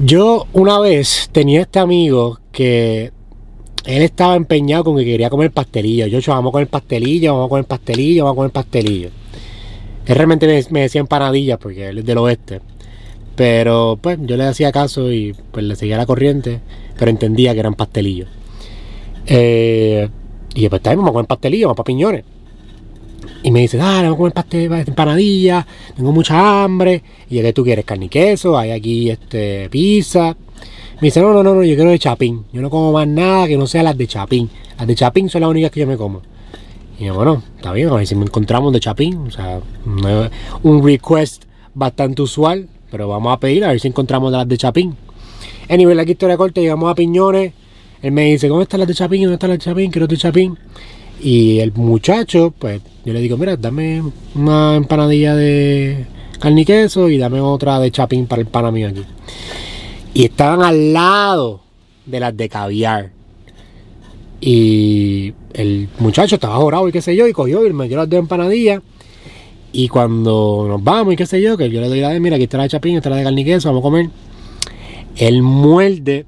Yo una vez tenía este amigo que él estaba empeñado con que quería comer pastelillo. Yo, vamos a comer pastelillo, vamos a comer pastelillo, vamos a comer pastelillo. Él realmente me, decía empanadillas porque él es del oeste. Pero pues yo le hacía caso y pues le seguía la corriente, pero entendía que eran pastelillos. Eh, y después también vamos a comer pastelillos, vamos para piñones. Y me dice, dale, vamos a comer pastel, empanadillas, tengo mucha hambre. Y yo, ¿qué tú quieres? Carne y queso, hay aquí este, pizza. Me dice, no, no, no, no, yo quiero de chapín. Yo no como más nada que no sea las de chapín. Las de chapín son las únicas que yo me como. Y yo, bueno, está bien, a ver si me encontramos de chapín. O sea, un request bastante usual, pero vamos a pedir a ver si encontramos las de chapín. Anyway, la historia corta, llegamos a Piñones. Él me dice, ¿cómo están las de chapín? ¿Dónde están las de chapín? Quiero de chapín. Y el muchacho, pues yo le digo, mira, dame una empanadilla de carne y queso y dame otra de chapín para el pana mío aquí. Y estaban al lado de las de caviar. Y el muchacho estaba jorado y qué sé yo, y cogió y me dio las dos empanadillas. Y cuando nos vamos y qué sé yo, que yo le doy la de, mira, aquí está la de chapín, esta la de carne y queso, vamos a comer. Él muerde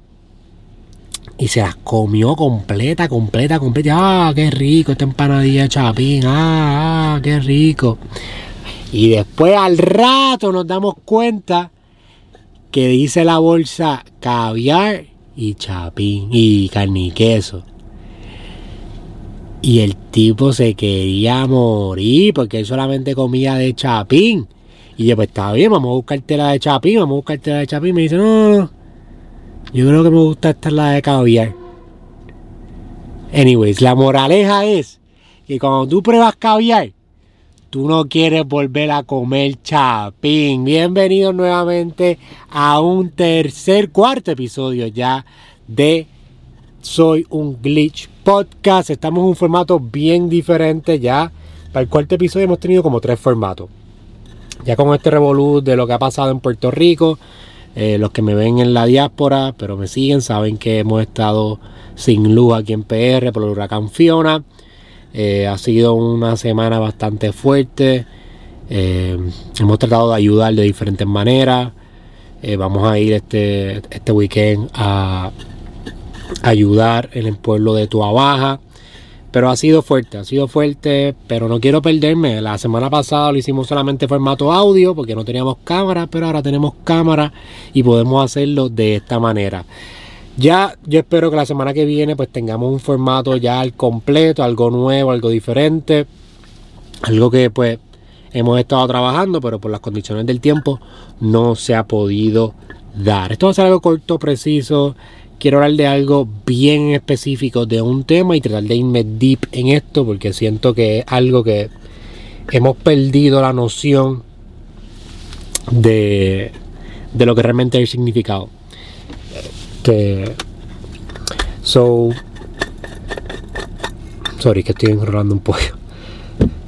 y se las comió completa, completa, completa. Ah, qué rico esta empanadilla de chapín. Ah, ah, qué rico. Y después al rato nos damos cuenta que dice la bolsa caviar y chapín y carne y queso. Y el tipo se quería morir porque él solamente comía de chapín. Y yo, pues está bien, vamos a buscarte la de chapín, vamos a buscarte la de chapín. Me dice, no, yo creo que me gusta esta la de caviar. Anyways, la moraleja es que cuando tú pruebas caviar, tú no quieres volver a comer chapín. Bienvenidos nuevamente a un tercer, cuarto episodio ya de Soy un Glitch Podcast. Estamos en un formato bien diferente ya. Para el cuarto episodio hemos tenido como tres formatos. Ya con este revolú de lo que ha pasado en Puerto Rico, eh, los que me ven en la diáspora, pero me siguen, saben que hemos estado sin luz aquí en PR por el huracán Fiona. Eh, ha sido una semana bastante fuerte. Eh, hemos tratado de ayudar de diferentes maneras. vamos a ir este, este weekend a ayudar en el pueblo de Tuabaja. Pero ha sido fuerte, ha sido fuerte, pero no quiero perderme. La semana pasada lo hicimos solamente formato audio porque no teníamos cámara, pero ahora tenemos cámara y podemos hacerlo de esta manera. Ya yo espero que la semana que viene pues tengamos un formato ya al completo, algo nuevo, algo diferente, algo que pues hemos estado trabajando, pero por las condiciones del tiempo no se ha podido dar. Esto va a ser algo corto, preciso quiero hablar de algo bien específico, de un tema y tratar de irme deep en esto porque siento que es algo que hemos perdido la noción de, de lo que realmente es el significado. Que, so, sorry que estoy enrolando un poco.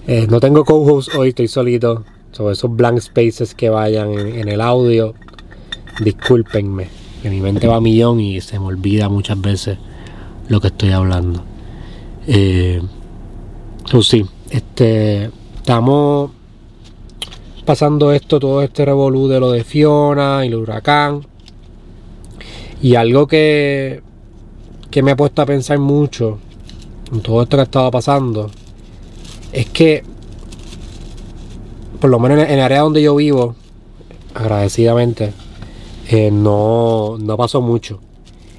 Eh, no tengo co-host hoy, estoy solito. Sobre esos blank spaces que vayan en el audio, discúlpenme que mi mente va a millón y se me olvida muchas veces lo que estoy hablando. Eh, pues sí, este, estamos pasando esto, todo este revolú de lo de Fiona y el huracán. Y algo que, que me ha puesto a pensar mucho en todo esto que ha estado pasando es que, por lo menos en el área donde yo vivo, agradecidamente, eh, no, no pasó mucho.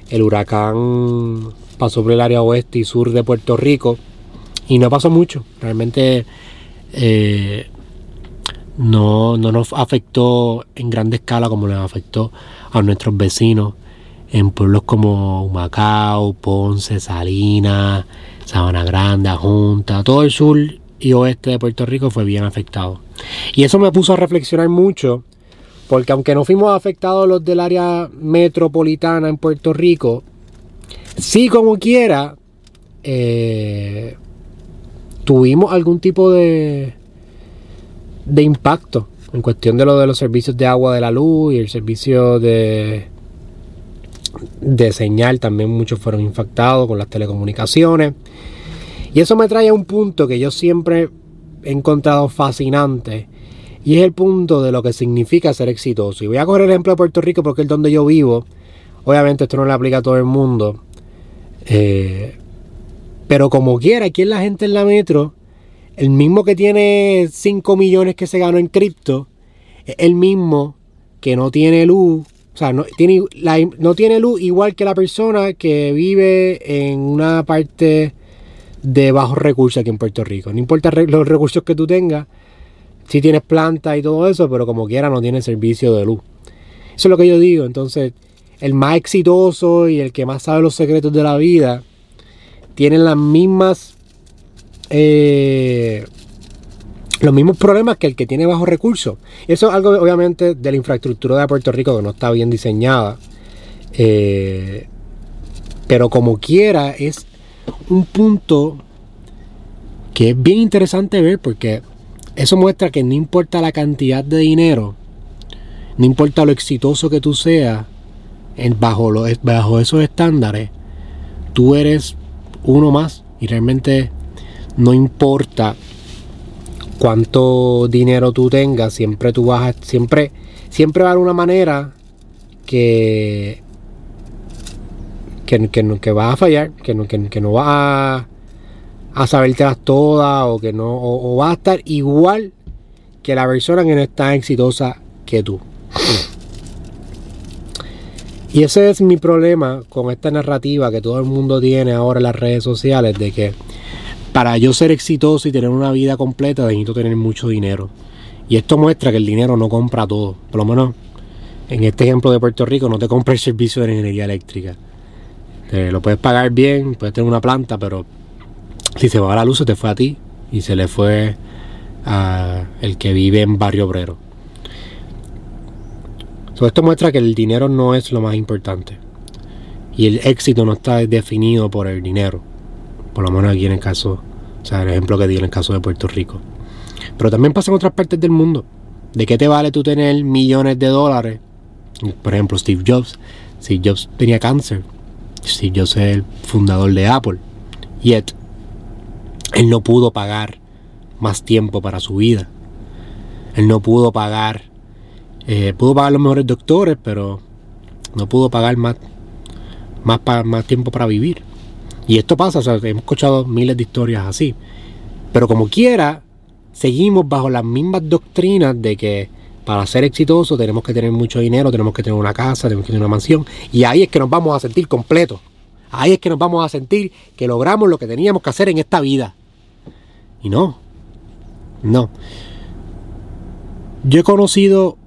El huracán pasó por el área oeste y sur de Puerto Rico y no pasó mucho. Realmente eh, no, no, nos afectó en grande escala como nos afectó a nuestros vecinos en pueblos como Macao, Ponce, Salinas, Sabana Grande, Junta, todo el sur y oeste de Puerto Rico fue bien afectado. Y eso me puso a reflexionar mucho porque aunque no fuimos afectados los del área metropolitana en Puerto Rico, sí como quiera, eh, tuvimos algún tipo de, de impacto en cuestión de lo de los servicios de agua de la luz y el servicio de, de señal. También muchos fueron impactados con las telecomunicaciones. Y eso me trae a un punto que yo siempre he encontrado fascinante Y es el punto de lo que significa ser exitoso. Y voy a coger el ejemplo de Puerto Rico porque es donde yo vivo. Obviamente esto no le aplica a todo el mundo. Eh, pero como quiera, aquí en la gente en la metro, el mismo que tiene 5 millones que se ganó en cripto, es el mismo que no tiene luz. O sea, no tiene, no tiene luz igual que la persona que vive en una parte de bajos recursos aquí en Puerto Rico. No importa los recursos que tú tengas, si tienes planta y todo eso, pero como quiera no tiene servicio de luz. Eso es lo que yo digo. Entonces, el más exitoso y el que más sabe los secretos de la vida, tienen las mismas eh, los mismos problemas que el que tiene bajos recursos. Eso es algo obviamente de la infraestructura de Puerto Rico que no está bien diseñada. Eh, pero como quiera es un punto que es bien interesante ver porque eso muestra que no importa la cantidad de dinero, no importa lo exitoso que tú seas, bajo, bajo esos estándares, tú eres uno más y realmente no importa cuánto dinero tú tengas, siempre tú vas a, siempre, siempre va a haber una manera que, que, que, que va a fallar, que no, que, que no va a, a sabértelas todas o que no, o, va a estar igual que la persona que no está exitosa que tú. Y ese es mi problema con esta narrativa que todo el mundo tiene ahora en las redes sociales de que para yo ser exitoso y tener una vida completa necesito tener mucho dinero. Y esto muestra que el dinero no compra todo. Por lo menos en este ejemplo de Puerto Rico no te compra el servicio de energía eléctrica. Te lo puedes pagar bien, puedes tener una planta, pero si se va la luz se te fue a ti y se le fue a el que vive en barrio obrero. esto muestra que el dinero no es lo más importante. Y el éxito no está definido por el dinero. Por lo menos aquí en el caso, o sea, el ejemplo que di en el caso de Puerto Rico. Pero también pasa en otras partes del mundo. ¿De qué te vale tú tener millones de dólares? Por ejemplo, Steve Jobs. Steve Jobs tenía cáncer. Steve Jobs es el fundador de Apple. Yet, él no pudo pagar más tiempo para su vida. Él no pudo pagar, eh, pudo pagar los mejores doctores, pero no pudo pagar más, más, más tiempo para vivir. Y esto pasa, o sea, hemos escuchado miles de historias así. Pero como quiera, seguimos bajo las mismas doctrinas de que para ser exitoso tenemos que tener mucho dinero, tenemos que tener una casa, tenemos que tener una mansión. Y ahí es que nos vamos a sentir completos. Ahí es que nos vamos a sentir que logramos lo que teníamos que hacer en esta vida. Y no, no. Yo he conocido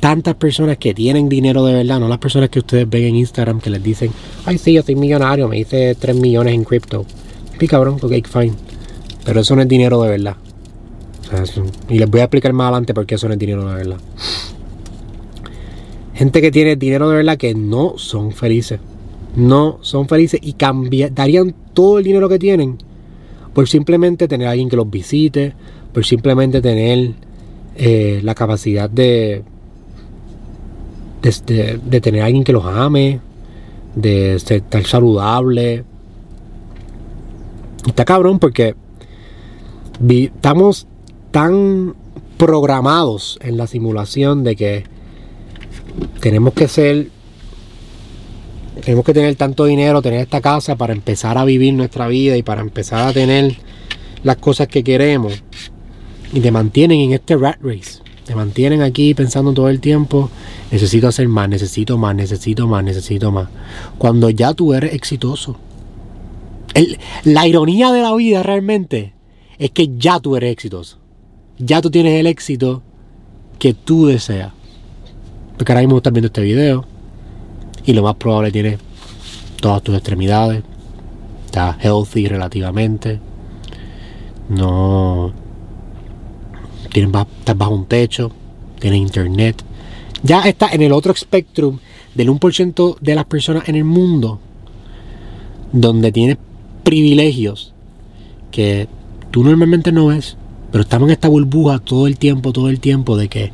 tantas personas que tienen dinero de verdad, no las personas que ustedes ven en Instagram que les dicen, ay sí, yo soy millonario, me hice 3 millones en cripto. Sí, cabrón, ok, fine. Pero eso no es dinero de verdad. y les voy a explicar más adelante por qué eso no es dinero de verdad. Gente que tiene dinero de verdad que no son felices. No son felices y darían todo el dinero que tienen por simplemente tener a alguien que los visite, por simplemente tener eh, la capacidad de de, tener a alguien que los ame, de estar saludable. Está cabrón porque estamos tan programados en la simulación de que tenemos que ser tenemos que tener tanto dinero, tener esta casa para empezar a vivir nuestra vida y para empezar a tener las cosas que queremos. Y te mantienen en este rat race. Te mantienen aquí pensando todo el tiempo, necesito hacer más, necesito más, necesito más, necesito más. Cuando ya tú eres exitoso. la ironía de la vida realmente es que ya tú eres exitoso. Ya tú tienes el éxito que tú deseas. Porque ahora mismo estás viendo este video y lo más probable tienes todas tus extremidades. Estás healthy relativamente. No tienes, estás bajo un techo, tienes internet. Ya estás en el otro spectrum del 1% de las personas en el mundo donde tienes privilegios que tú normalmente no ves, pero estamos en esta burbuja todo el tiempo, todo el tiempo de que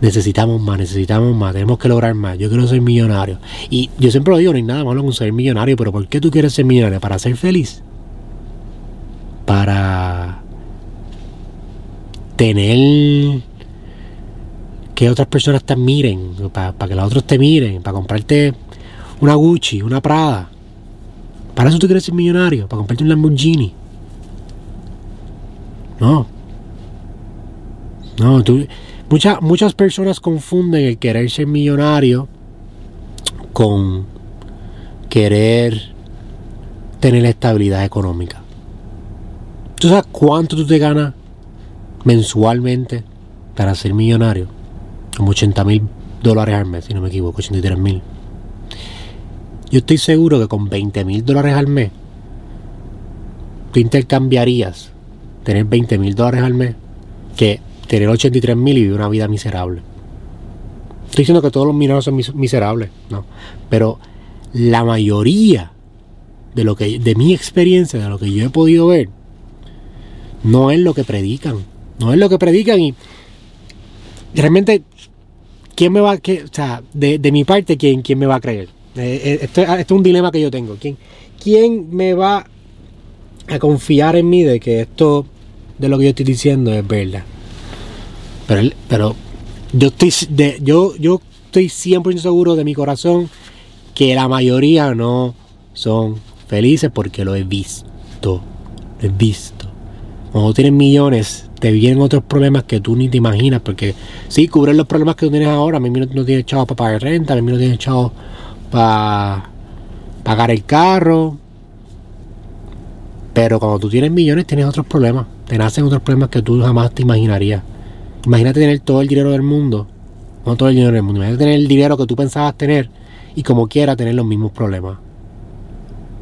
necesitamos más, necesitamos más, tenemos que lograr más, yo quiero ser millonario. Y yo siempre lo digo, no hay nada malo con ser millonario, pero ¿por qué tú quieres ser millonario? ¿Para ser feliz? ¿Para tener que otras personas te miren, para que los otros te miren, para comprarte una Gucci, una Prada. Para eso tú quieres ser millonario, para comprarte un Lamborghini. No. No, tú, muchas muchas personas confunden el querer ser millonario con querer tener estabilidad económica. ¿Tú sabes cuánto tú te ganas mensualmente para ser millonario? Como 80 mil dólares al mes, si no me equivoco, 83 mil. Yo estoy seguro que con 20 mil dólares al mes, tú intercambiarías tener 20 mil dólares al mes que tener 83 mil y vivir una vida miserable. Estoy diciendo que todos los millonarios son miserables, no. Pero la mayoría de lo que de mi experiencia, de lo que yo he podido ver, no es lo que predican. No es lo que predican y realmente ¿quién me va que, o sea, de, mi parte quién, quién me va a creer? Eh, eh, esto, es un dilema que yo tengo. ¿Quién, ¿Quién me va a confiar en mí de que esto de lo que yo estoy diciendo es verdad? Pero, pero yo estoy de, yo, yo estoy 100% seguro de mi corazón que la mayoría no son felices porque lo he visto. Lo he visto. Cuando tienes millones, te vienen otros problemas que tú ni te imaginas. Porque sí, cubren los problemas que tú tienes ahora. A mí no, no tienes chavos para pagar renta, a mí no tienes chavos para pagar el carro. Pero cuando tú tienes millones, tienes otros problemas. Te nacen otros problemas que tú jamás te imaginarías. Imagínate tener todo el dinero del mundo. No todo el dinero del mundo. Imagínate tener el dinero que tú pensabas tener y como quiera tener los mismos problemas.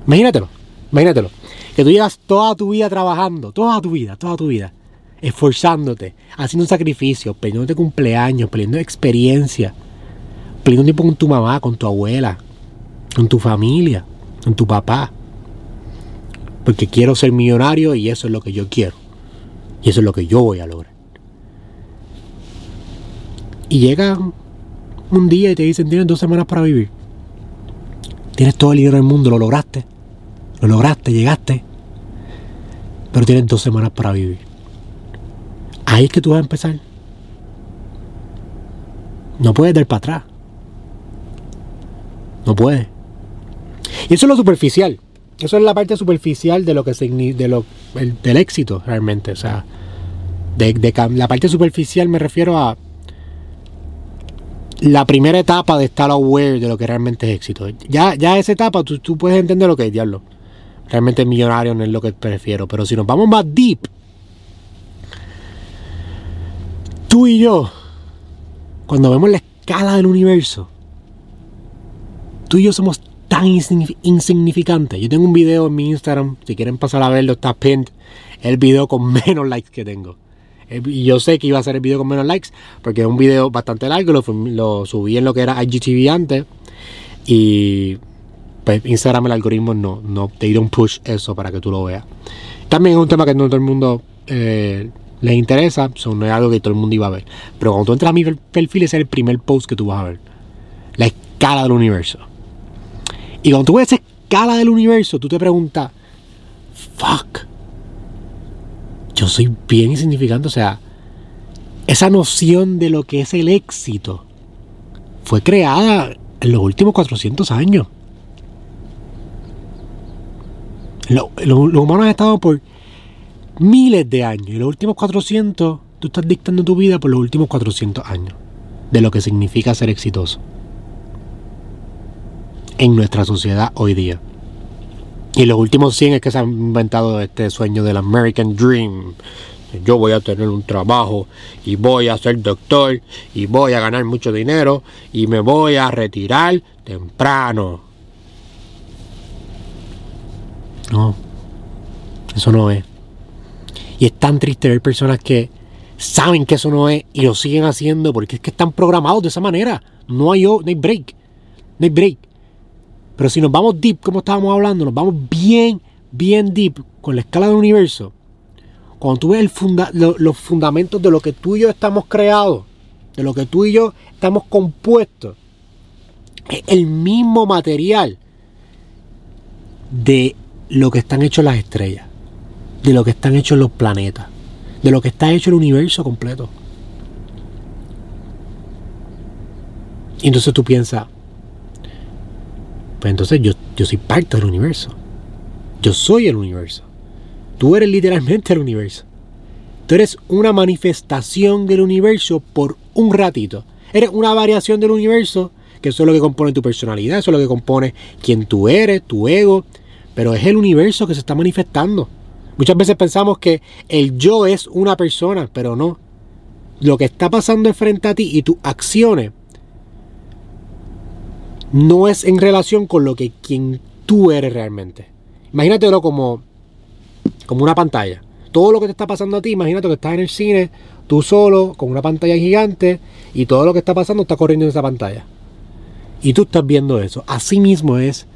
Imagínatelo, imagínatelo. Que tú llevas toda tu vida trabajando, toda tu vida, toda tu vida, esforzándote, haciendo un sacrificio, de cumpleaños, perdiendo experiencia, perdiendo tiempo con tu mamá, con tu abuela, con tu familia, con tu papá. Porque quiero ser millonario y eso es lo que yo quiero. Y eso es lo que yo voy a lograr. Y llega un día y te dicen, tienes dos semanas para vivir. Tienes todo el dinero del mundo, lo lograste. Lo lograste, llegaste. Pero tienes dos semanas para vivir. Ahí es que tú vas a empezar. No puedes dar para atrás. No puedes. Y eso es lo superficial. Eso es la parte superficial de lo que de lo, del éxito realmente. O sea, de, la parte superficial me refiero a la primera etapa de estar aware de lo que realmente es éxito. Ya, ya esa etapa tú, puedes entender lo que es diablo. Realmente millonario no es lo que prefiero. Pero si nos vamos más deep, tú y yo, cuando vemos la escala del universo, tú y yo somos tan insignificantes. Yo tengo un video en mi Instagram, si quieren pasar a verlo, está pinned, el video con menos likes que tengo. Y yo sé que iba a ser el video con menos likes, porque es un video bastante largo, lo, lo subí en lo que era IGTV antes. Y pues Instagram el algoritmo no, no te un push eso para que tú lo veas. También es un tema que no todo el mundo eh, les interesa, no es algo que todo el mundo iba a ver. Pero cuando tú entras a mi perfil, ese es el primer post que tú vas a ver. La escala del universo. Y cuando tú ves esa escala del universo, tú te preguntas, fuck, yo soy bien insignificante. O sea, esa noción de lo que es el éxito fue creada en los últimos 400 años. Los humanos han estado por miles de años. Y los últimos 400, tú estás dictando tu vida por los últimos 400 años. De lo que significa ser exitoso. En nuestra sociedad hoy día. Y los últimos 100 es que se han inventado este sueño del American Dream. Yo voy a tener un trabajo y voy a ser doctor y voy a ganar mucho dinero y me voy a retirar temprano. No, eso no es. Y es tan triste ver personas que saben que eso no es y lo siguen haciendo porque es que están programados de esa manera. No hay, no hay break. No hay break. Pero si nos vamos deep, como estábamos hablando, nos vamos bien, bien deep con la escala del universo. Cuando tú ves los fundamentos de lo que tú y yo estamos creados, de lo que tú y yo estamos compuestos, es el mismo material de lo que están hechos las estrellas, de lo que están hechos los planetas, de lo que está hecho el universo completo. Y entonces tú piensas, pues entonces yo, yo soy parte del universo. Yo soy el universo. Tú eres literalmente el universo. Tú eres una manifestación del universo por un ratito. Eres una variación del universo, que eso es lo que compone tu personalidad, eso es lo que compone quién tú eres, tu ego. Pero es el universo que se está manifestando. Muchas veces pensamos que el yo es una persona, pero no. Lo que está pasando frente a ti y tus acciones no es en relación con lo que quien tú eres realmente. Imagínatelo como, como una pantalla. Todo lo que te está pasando a ti, imagínate que estás en el cine, tú solo, con una pantalla gigante, y todo lo que está pasando está corriendo en esa pantalla. Y tú estás viendo eso. Así mismo es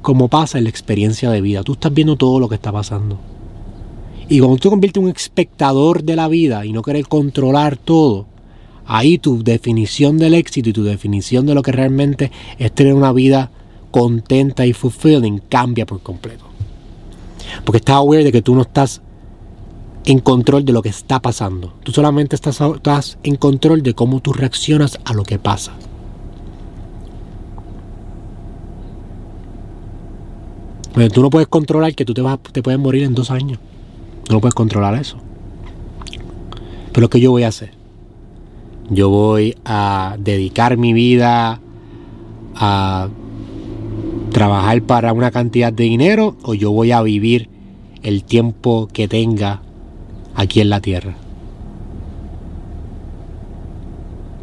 como pasa en la experiencia de vida. Tú estás viendo todo lo que está pasando. Y cuando tú te conviertes en un espectador de la vida y no quieres controlar todo, ahí tu definición del éxito y tu definición de lo que realmente es tener una vida contenta y fulfilling cambia por completo. Porque estás aware de que tú no estás en control de lo que está pasando. Tú solamente estás, en control de cómo tú reaccionas a lo que pasa. Pero tú no puedes controlar que tú te, vas, puedes morir en dos años. No puedes controlar eso. Pero ¿qué yo voy a hacer? Yo voy a dedicar mi vida a trabajar para una cantidad de dinero o yo voy a vivir el tiempo que tenga aquí en la tierra.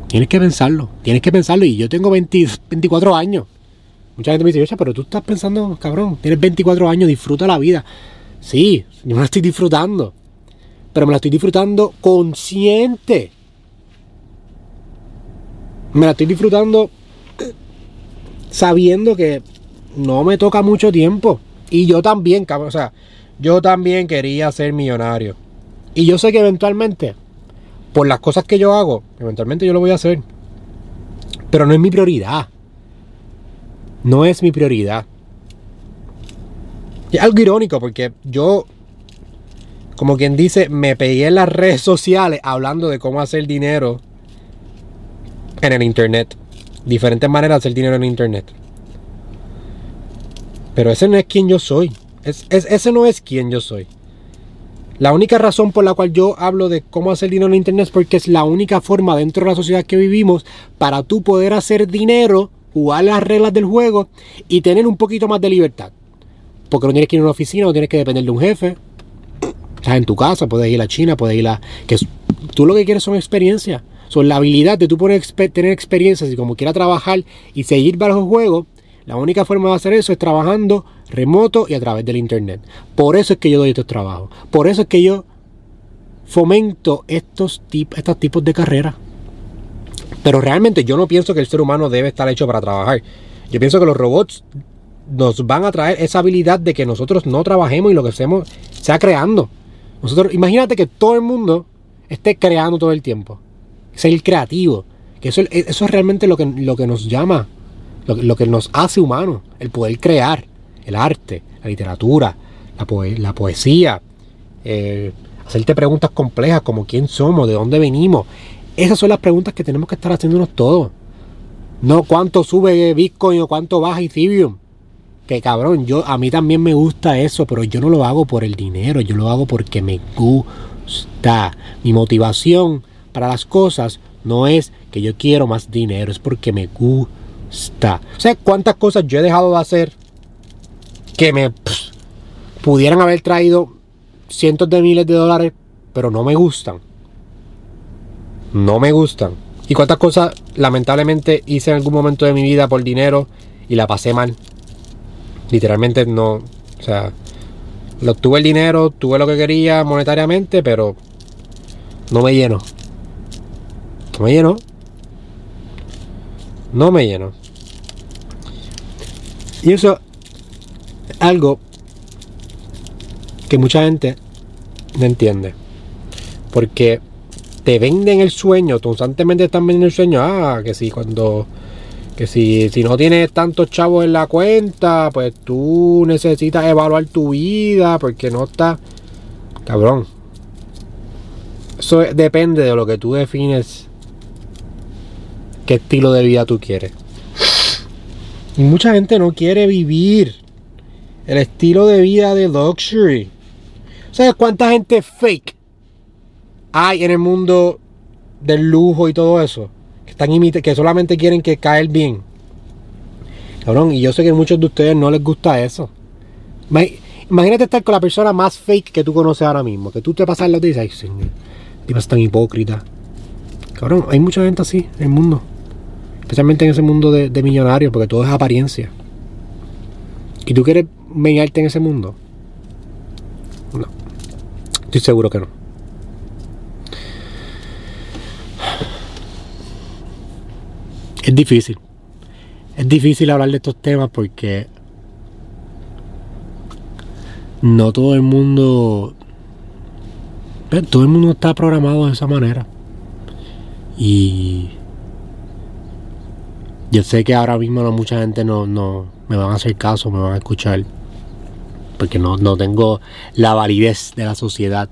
Tienes que pensarlo, tienes que pensarlo. Y yo tengo 24 años. Mucha gente me dice, pero tú estás pensando, cabrón, tienes 24 años, disfruta la vida. Sí, yo me la estoy disfrutando. Pero me la estoy disfrutando consciente. Me la estoy disfrutando sabiendo que no me toca mucho tiempo. Y yo también, cabrón, o sea, yo también quería ser millonario. Y yo sé que eventualmente, por las cosas que yo hago, eventualmente yo lo voy a hacer. Pero no es mi prioridad. No es mi prioridad. Es algo irónico porque yo, como quien dice, me pegué en las redes sociales hablando de cómo hacer dinero en el internet. Diferentes maneras de hacer dinero en internet. Pero ese no es quien yo soy. Es, ese no es quien yo soy. La única razón por la cual yo hablo de cómo hacer dinero en internet es porque es la única forma dentro de la sociedad que vivimos para tú poder hacer dinero, jugar las reglas del juego y tener un poquito más de libertad. Porque no tienes que ir a una oficina, no tienes que depender de un jefe. Estás en tu casa, puedes ir a China, puedes ir a... Que tú lo que quieres son experiencias. Son la habilidad de tú tener experiencias y como quieras trabajar y seguir bajo juego. La única forma de hacer eso es trabajando remoto y a través del internet. Por eso es que yo doy estos trabajos. Por eso es que yo fomento estos, estos tipos de carreras. Pero realmente yo no pienso que el ser humano debe estar hecho para trabajar. Yo pienso que los robots nos van a traer esa habilidad de que nosotros no trabajemos y lo que hacemos sea creando. Nosotros, imagínate que todo el mundo esté creando todo el tiempo. Ser creativo. Que eso, eso es realmente lo que, lo que nos llama, lo, que nos hace humanos, el poder crear, el arte, la literatura, la, poesía, eh, hacerte preguntas complejas como quién somos, de dónde venimos. Esas son las preguntas que tenemos que estar haciéndonos todos. No cuánto sube Bitcoin o cuánto baja Ethereum. Que cabrón, yo a mí también me gusta eso, pero yo no lo hago por el dinero, yo lo hago porque me gusta. Mi motivación para las cosas no es que yo quiero más dinero, es porque me gusta. O sea, cuántas cosas yo he dejado de hacer que me pudieran haber traído cientos de miles de dólares, pero no me gustan. No me gustan. Y cuántas cosas lamentablemente hice en algún momento de mi vida por dinero y la pasé mal. Literalmente no, o sea, lo, tuve el dinero, tuve lo que quería monetariamente, pero no me lleno. Me lleno. No me lleno. Y eso es algo que mucha gente no entiende. Porque te venden el sueño, constantemente están vendiendo el sueño. Ah, que si cuando que si, si no tienes tantos chavos en la cuenta, pues tú necesitas evaluar tu vida porque no está... Cabrón. Eso depende de lo que tú defines qué estilo de vida tú quieres. Y mucha gente no quiere vivir el estilo de vida de luxury. ¿Sabes cuánta gente fake hay en el mundo del lujo y todo eso? Que, están que solamente quieren que caer bien. Cabrón, y yo sé que a muchos de ustedes no les gusta eso. Imagínate estar con la persona más fake que tú conoces ahora mismo. Que tú te pasas los días y dices, tipo es tan hipócrita. Cabrón, hay mucha gente así en el mundo. Especialmente en ese mundo de, millonarios, porque todo es apariencia. ¿Y tú quieres meñarte en ese mundo? No. Estoy seguro que no. Es difícil. Es difícil hablar de estos temas porque no todo el mundo. Todo el mundo está programado de esa manera. Y. Yo sé que ahora mismo no mucha gente no, no me van a hacer caso, me van a escuchar. Porque no, no tengo la validez de la sociedad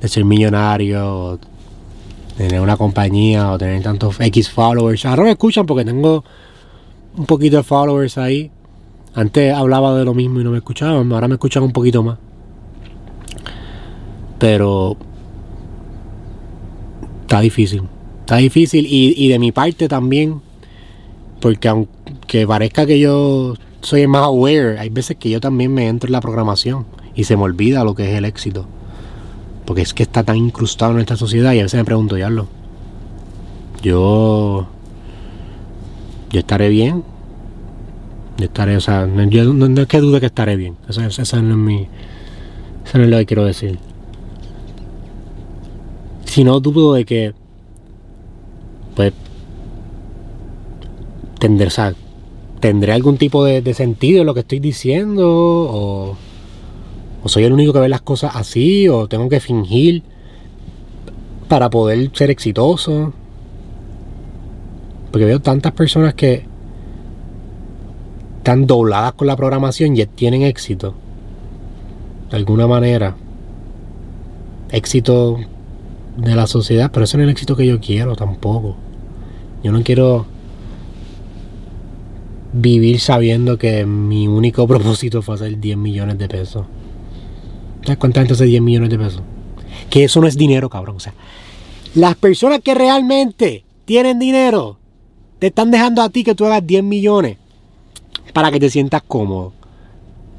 de ser millonario, tener una compañía o tener tantos X followers. Ahora me escuchan porque tengo un poquito de followers ahí. Antes hablaba de lo mismo y no me escuchaban, ahora me escuchan un poquito más. Pero está difícil. Está difícil y, de mi parte también, porque aunque parezca que yo soy más aware, hay veces que yo también me entro en la programación y se me olvida lo que es el éxito. Porque es que está tan incrustado en esta sociedad y a veces me pregunto, ya lo. Yo. Yo estaré bien estaré, o sea, yo no, es que dude que estaré bien. Eso, no es mi. Eso no es lo que quiero decir. Si no dudo de que. Pues. Tendré, o tendré algún tipo de, sentido en lo que estoy diciendo. O. O soy el único que ve las cosas así. O tengo que fingir. Para poder ser exitoso. Porque veo tantas personas que están dobladas con la programación y tienen éxito. De alguna manera. Éxito de la sociedad, pero ese no es el éxito que yo quiero tampoco. Yo no quiero vivir sabiendo que mi único propósito fue hacer 10 millones de pesos. ¿Sabes cuánta gente hace 10 millones de pesos? Que eso no es dinero, cabrón. O sea, las personas que realmente tienen dinero te están dejando a ti que tú hagas 10 millones para que te sientas cómodo.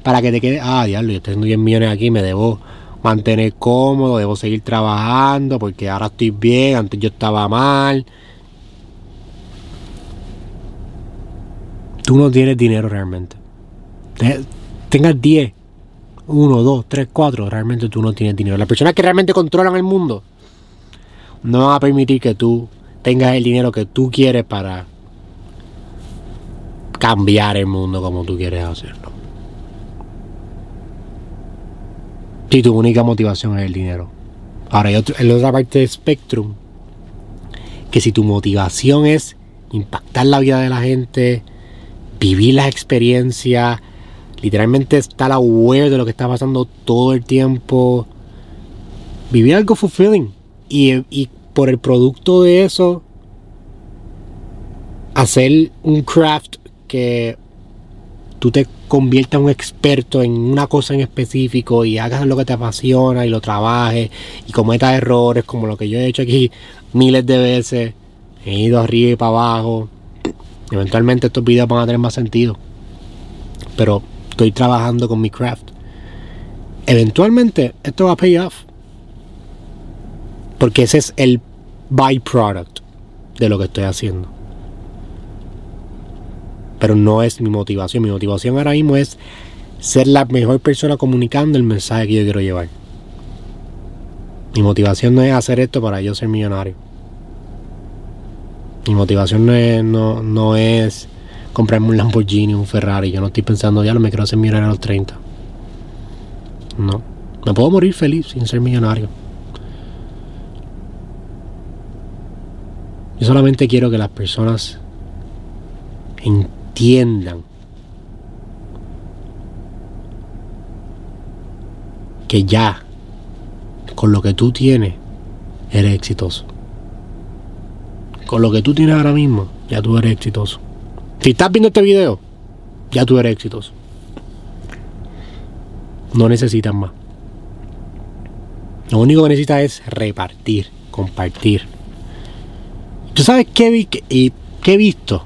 Para que te quede, ah, diablo, yo tengo 10 millones aquí, me debo mantener cómodo, debo seguir trabajando porque ahora estoy bien, antes yo estaba mal. Tú no tienes dinero realmente. Tengas 10, 1, 2, 3, 4, realmente tú no tienes dinero. Las personas que realmente controlan el mundo no van a permitir que tú tengas el dinero que tú quieres para cambiar el mundo como tú quieres hacerlo. Si tu única motivación es el dinero. Ahora hay, otra parte de Spectrum que si tu motivación es impactar la vida de la gente, vivir las experiencias, literalmente estar aware de lo que está pasando todo el tiempo, vivir algo fulfilling y, y por el producto de eso hacer un craft que tú te conviertas en un experto en una cosa en específico y hagas lo que te apasiona y lo trabajes y cometas errores como lo que yo he hecho aquí miles de veces. He ido arriba y para abajo. Eventualmente estos videos van a tener más sentido. Pero estoy trabajando con mi craft. Eventualmente esto va a pay off. Porque ese es el byproduct de lo que estoy haciendo pero no es mi motivación. Mi motivación ahora mismo es ser la mejor persona comunicando el mensaje que yo quiero llevar. Mi motivación no es hacer esto para yo ser millonario. Mi motivación no es, comprarme un Lamborghini, un Ferrari. Yo no estoy pensando, ya no me quiero hacer millonario a los 30. No. Me puedo morir feliz sin ser millonario. Yo solamente quiero que las personas entiendan que ya con lo que tú tienes eres exitoso. Con lo que tú tienes ahora mismo, ya tú eres exitoso. Si estás viendo este video, ya tú eres exitoso. No necesitas más. Lo único que necesitas es repartir, compartir. ¿Tú sabes qué, vi, y qué he visto?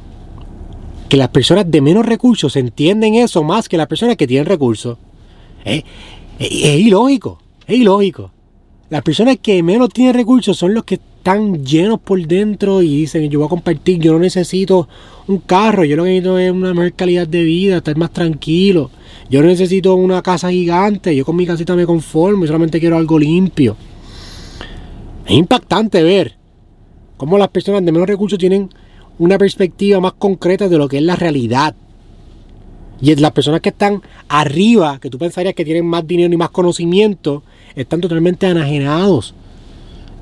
Que las personas de menos recursos entienden eso más que las personas que tienen recursos. Es, es ilógico, es ilógico. Las personas que menos tienen recursos son los que están llenos por dentro y dicen, yo voy a compartir, yo no necesito un carro, yo lo que necesito es una mejor calidad de vida, estar más tranquilo. Yo no necesito una casa gigante, yo con mi casita me conformo, y solamente quiero algo limpio. Es impactante ver cómo las personas de menos recursos tienen una perspectiva más concreta de lo que es la realidad. Y las personas que están arriba, que tú pensarías que tienen más dinero y más conocimiento, están totalmente enajenados.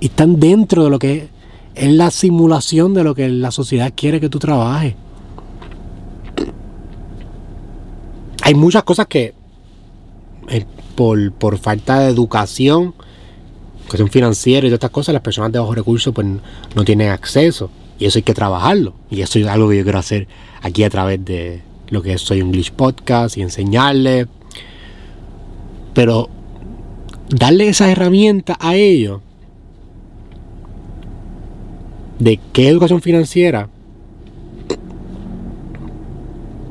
Y están dentro de lo que es la simulación de lo que la sociedad quiere que tú trabajes. Hay muchas cosas que eh, por, por, falta de educación, cuestión financiera y todas estas cosas, las personas de bajos recursos pues no tienen acceso. Y eso hay que trabajarlo. Y eso es algo que yo quiero hacer aquí a través de, lo que es Soy English Podcast y enseñarle. Pero darle esa herramienta a ellos de qué educación financiera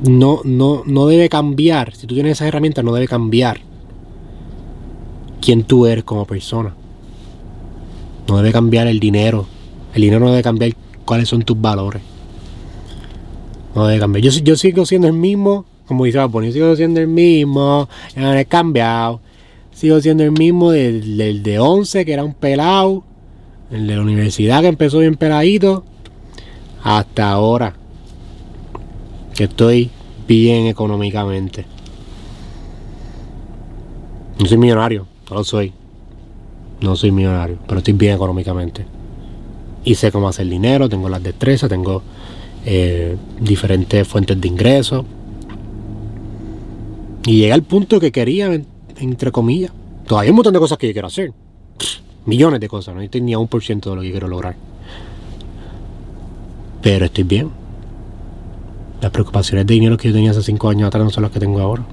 no, no, no debe cambiar. Si tú tienes esa herramienta, no debe cambiar quién tú eres como persona. No debe cambiar el dinero. El dinero no debe cambiar cuáles son tus valores. No debe cambiar. Yo, yo sigo siendo el mismo, como dice yo sigo siendo el mismo, ya no he cambiado. Sigo siendo el mismo del, de 11, que era un pelado, el de la universidad que empezó bien peladito, hasta ahora, que estoy bien económicamente. No soy millonario, no lo soy. No soy millonario, pero estoy bien económicamente. Y sé cómo hacer dinero, tengo las destrezas, tengo eh, diferentes fuentes de ingresos. Y llegué al punto que quería, entre comillas. Todavía hay un montón de cosas que yo quiero hacer. Millones de cosas, no estoy ni a un por ciento de lo que quiero lograr. Pero estoy bien. Las preocupaciones de dinero que yo tenía hace cinco años atrás no son las que tengo ahora.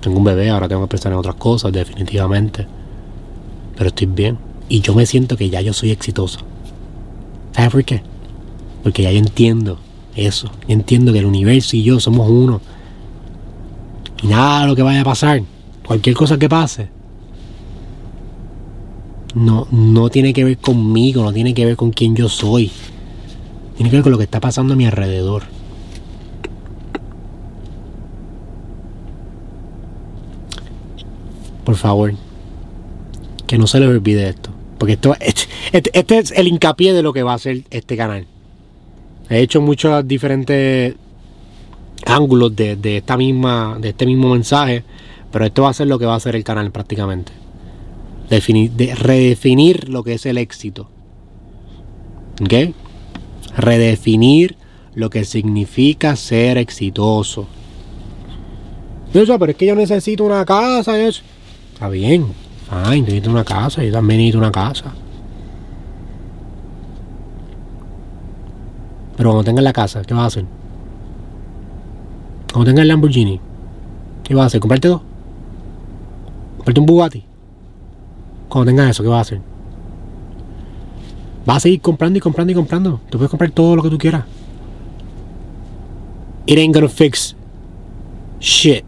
Tengo un bebé, ahora tengo que pensar en otras cosas, definitivamente. Pero estoy bien. Y yo me siento que ya yo soy exitoso. ¿Sabes por qué? Porque ya yo entiendo eso. entiendo que el universo y yo somos uno. Y nada lo que vaya a pasar, cualquier cosa que pase, no, no tiene que ver conmigo, no tiene que ver con quién yo soy. Tiene que ver con lo que está pasando a mi alrededor. Por favor, que no se les olvide esto. Porque esto, este, este, es el hincapié de lo que va a ser este canal. He hecho muchos diferentes ángulos de, esta misma, de este mismo mensaje, pero esto va a ser lo que va a ser el canal prácticamente. Definir, de redefinir lo que es el éxito. ¿Ok? Redefinir lo que significa ser exitoso. Yo, pero es que yo necesito una casa. Eso. Está bien, Ay, necesito una casa, yo también necesito una casa. Pero cuando tengas la casa, ¿qué vas a hacer? Cuando tengas el Lamborghini, ¿qué vas a hacer? ¿Comprarte dos? ¿Comprarte un Bugatti? Cuando tengas eso, ¿qué vas a hacer? Vas a seguir comprando y comprando y comprando. Tú puedes comprar todo lo que tú quieras. It ain't gonna fix shit.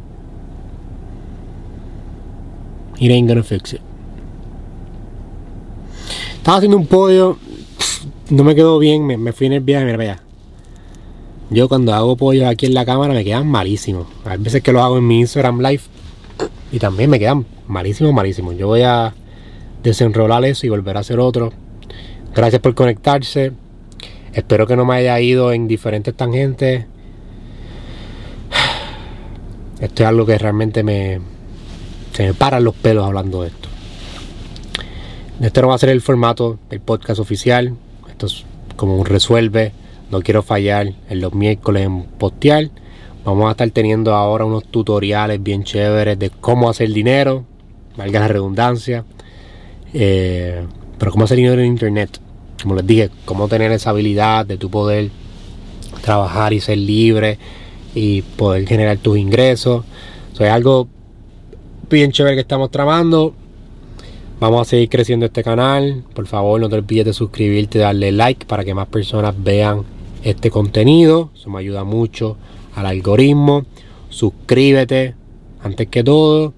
It ain't gonna fix it. Estaba haciendo un pollo, no me quedó bien, me, fui en el viaje, mira, vaya. Yo cuando hago pollo aquí en la cámara me quedan malísimos. Hay veces que lo hago en mi Instagram Live y también me quedan malísimos, malísimos. Yo voy a desenrolar eso y volver a hacer otro. Gracias por conectarse. Espero que no me haya ido en diferentes tangentes. Esto es algo que realmente me, se me paran los pelos hablando de esto. Este no va a ser el formato del podcast oficial. Esto es como un resuelve. No quiero fallar en los miércoles en postear. Vamos a estar teniendo ahora unos tutoriales bien chéveres de cómo hacer dinero. Valga la redundancia. Eh, pero cómo hacer dinero en internet. Como les dije, cómo tener esa habilidad de tu poder trabajar y ser libre y poder generar tus ingresos. Eso es algo bien chévere que estamos tramando. Vamos a seguir creciendo este canal. Por favor, no te olvides de suscribirte darle like para que más personas vean este contenido. Eso me ayuda mucho al algoritmo. Suscríbete antes que todo.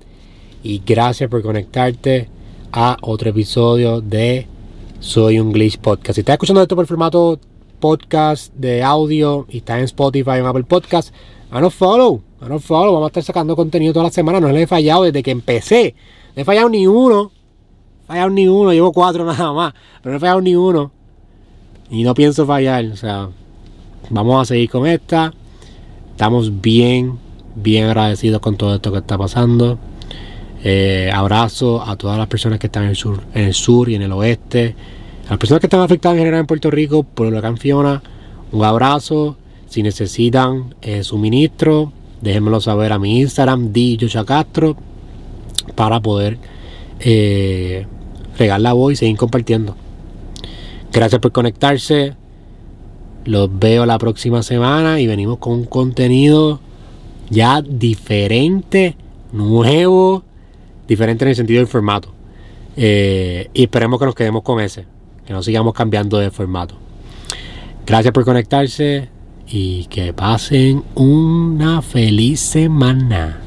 Y gracias por conectarte a otro episodio de Soy un Glitch Podcast. Si estás escuchando esto por formato podcast de audio y estás en Spotify en Apple Podcast, danos follow. Danos follow. Vamos a estar sacando contenido toda la semana. No le he fallado desde que empecé. No he fallado ni uno. he fallado ni uno. Llevo cuatro nada más. Pero no he fallado ni uno. Y no pienso fallar. O sea, vamos a seguir con esta. Estamos bien, bien agradecidos con todo esto que está pasando. Eh, abrazo a todas las personas que están en el sur, en el sur y en el oeste. A las personas que están afectadas en general en Puerto Rico por el huracán Fiona, un abrazo. Si necesitan eh, suministro, déjenmelo saber a mi Instagram, di Castro, para poder eh, regar la voz y seguir compartiendo. Gracias por conectarse. Los veo la próxima semana y venimos con un contenido ya diferente, nuevo diferente en el sentido del formato. Eh, y esperemos que nos quedemos con ese, que no sigamos cambiando de formato. Gracias por conectarse y que pasen una feliz semana.